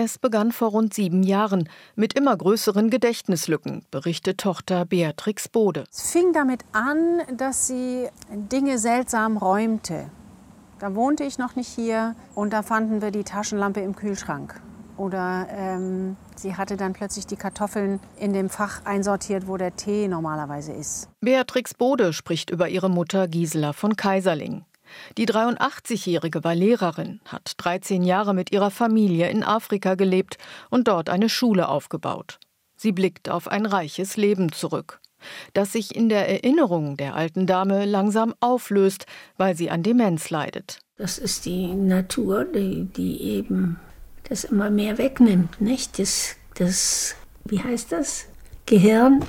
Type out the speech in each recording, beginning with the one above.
Es begann vor rund sieben Jahren mit immer größeren Gedächtnislücken, berichtet Tochter Beatrix Bode. Es fing damit an, dass sie Dinge seltsam räumte. Da wohnte ich noch nicht hier und da fanden wir die Taschenlampe im Kühlschrank. Oder ähm, sie hatte dann plötzlich die Kartoffeln in dem Fach einsortiert, wo der Tee normalerweise ist. Beatrix Bode spricht über ihre Mutter Gisela von Kaiserling. Die 83-Jährige war Lehrerin, hat 13 Jahre mit ihrer Familie in Afrika gelebt und dort eine Schule aufgebaut. Sie blickt auf ein reiches Leben zurück, das sich in der Erinnerung der alten Dame langsam auflöst, weil sie an Demenz leidet. Das ist die Natur, die, die eben das immer mehr wegnimmt, nicht? Das, das, wie heißt das? Gehirn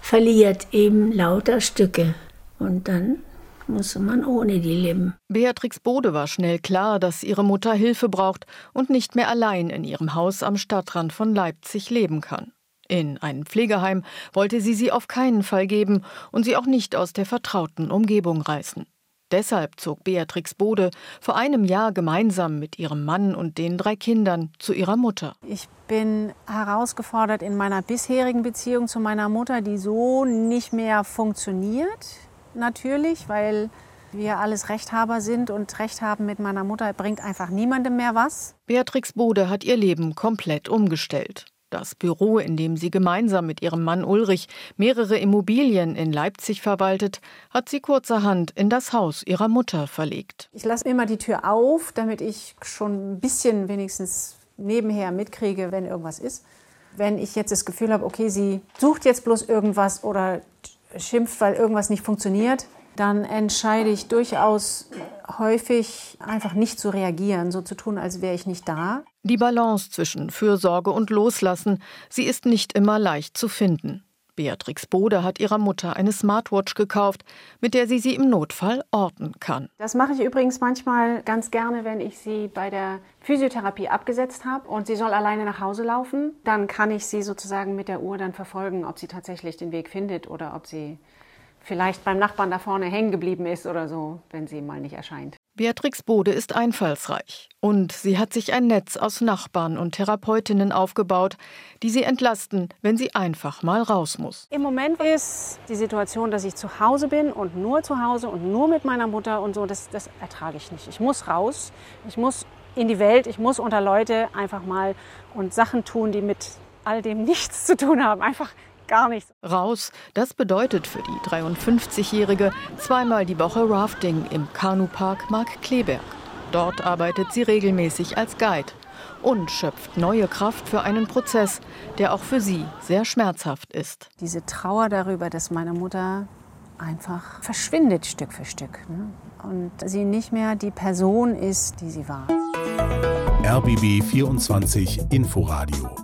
verliert eben lauter Stücke und dann muss man ohne die leben. Beatrix Bode war schnell klar, dass ihre Mutter Hilfe braucht und nicht mehr allein in ihrem Haus am Stadtrand von Leipzig leben kann. In ein Pflegeheim wollte sie sie auf keinen Fall geben und sie auch nicht aus der vertrauten Umgebung reißen. Deshalb zog Beatrix Bode vor einem Jahr gemeinsam mit ihrem Mann und den drei Kindern zu ihrer Mutter. Ich bin herausgefordert in meiner bisherigen Beziehung zu meiner Mutter, die so nicht mehr funktioniert, natürlich, weil wir alles Rechthaber sind und Recht haben mit meiner Mutter bringt einfach niemandem mehr was. Beatrix Bode hat ihr Leben komplett umgestellt. Das Büro, in dem sie gemeinsam mit ihrem Mann Ulrich mehrere Immobilien in Leipzig verwaltet, hat sie kurzerhand in das Haus ihrer Mutter verlegt. Ich lasse immer die Tür auf, damit ich schon ein bisschen wenigstens nebenher mitkriege, wenn irgendwas ist. Wenn ich jetzt das Gefühl habe, okay, sie sucht jetzt bloß irgendwas oder schimpft, weil irgendwas nicht funktioniert, dann entscheide ich durchaus häufig einfach nicht zu reagieren, so zu tun, als wäre ich nicht da. Die Balance zwischen Fürsorge und Loslassen, sie ist nicht immer leicht zu finden. Beatrix Bode hat ihrer Mutter eine Smartwatch gekauft, mit der sie sie im Notfall orten kann. Das mache ich übrigens manchmal ganz gerne, wenn ich sie bei der Physiotherapie abgesetzt habe und sie soll alleine nach Hause laufen. Dann kann ich sie sozusagen mit der Uhr dann verfolgen, ob sie tatsächlich den Weg findet oder ob sie vielleicht beim Nachbarn da vorne hängen geblieben ist oder so, wenn sie mal nicht erscheint. Beatrix Bode ist einfallsreich und sie hat sich ein Netz aus Nachbarn und Therapeutinnen aufgebaut, die sie entlasten, wenn sie einfach mal raus muss. Im Moment ist die Situation, dass ich zu Hause bin und nur zu Hause und nur mit meiner Mutter und so, das, das ertrage ich nicht. Ich muss raus, ich muss in die Welt, ich muss unter Leute einfach mal und Sachen tun, die mit all dem nichts zu tun haben. Einfach gar nichts. Raus, das bedeutet für die 53-Jährige zweimal die Woche Rafting im Kanupark Mark Kleberg. Dort arbeitet sie regelmäßig als Guide und schöpft neue Kraft für einen Prozess, der auch für sie sehr schmerzhaft ist. Diese Trauer darüber, dass meine Mutter einfach verschwindet Stück für Stück ne? und sie nicht mehr die Person ist, die sie war. RBB 24 Inforadio